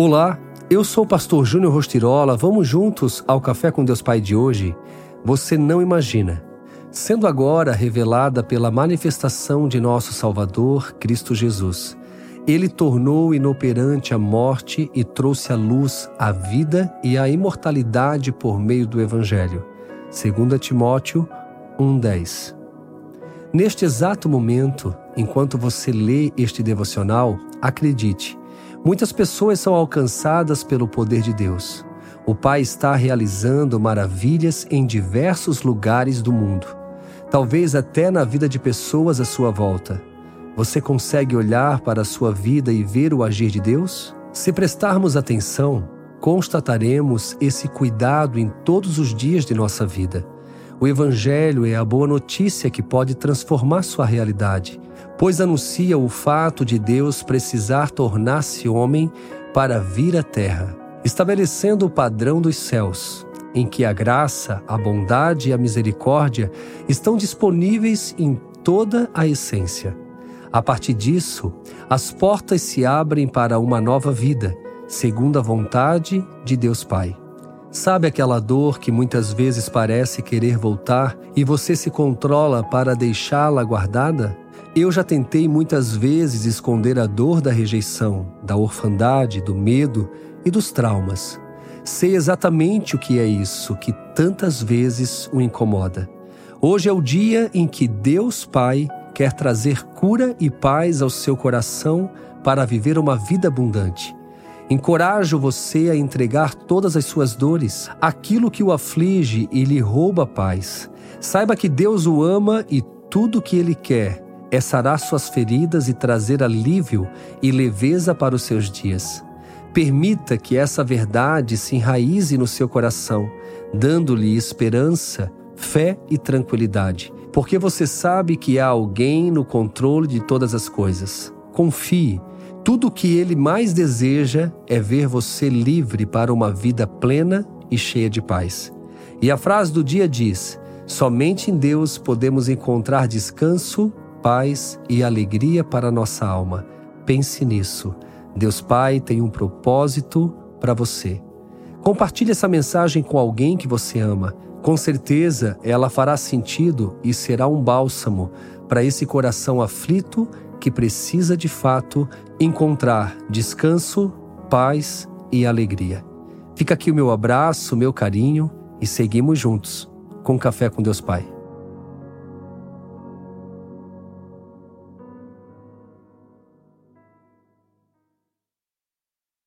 Olá, eu sou o pastor Júnior Rostirola. Vamos juntos ao Café com Deus Pai de hoje? Você não imagina. Sendo agora revelada pela manifestação de nosso Salvador, Cristo Jesus. Ele tornou inoperante a morte e trouxe à luz a vida e a imortalidade por meio do Evangelho. 2 Timóteo 1,10 Neste exato momento, enquanto você lê este devocional, acredite, Muitas pessoas são alcançadas pelo poder de Deus. O Pai está realizando maravilhas em diversos lugares do mundo, talvez até na vida de pessoas à sua volta. Você consegue olhar para a sua vida e ver o agir de Deus? Se prestarmos atenção, constataremos esse cuidado em todos os dias de nossa vida. O Evangelho é a boa notícia que pode transformar sua realidade, pois anuncia o fato de Deus precisar tornar-se homem para vir à terra, estabelecendo o padrão dos céus, em que a graça, a bondade e a misericórdia estão disponíveis em toda a essência. A partir disso, as portas se abrem para uma nova vida, segundo a vontade de Deus Pai. Sabe aquela dor que muitas vezes parece querer voltar e você se controla para deixá-la guardada? Eu já tentei muitas vezes esconder a dor da rejeição, da orfandade, do medo e dos traumas. Sei exatamente o que é isso que tantas vezes o incomoda. Hoje é o dia em que Deus Pai quer trazer cura e paz ao seu coração para viver uma vida abundante. Encorajo você a entregar todas as suas dores, aquilo que o aflige e lhe rouba a paz. Saiba que Deus o ama e tudo o que ele quer é sarar suas feridas e trazer alívio e leveza para os seus dias. Permita que essa verdade se enraize no seu coração, dando-lhe esperança, fé e tranquilidade, porque você sabe que há alguém no controle de todas as coisas. Confie tudo o que ele mais deseja é ver você livre para uma vida plena e cheia de paz. E a frase do dia diz: somente em Deus podemos encontrar descanso, paz e alegria para nossa alma. Pense nisso. Deus Pai tem um propósito para você. Compartilhe essa mensagem com alguém que você ama. Com certeza ela fará sentido e será um bálsamo para esse coração aflito que precisa de fato encontrar descanso, paz e alegria. Fica aqui o meu abraço, meu carinho e seguimos juntos com Café com Deus Pai.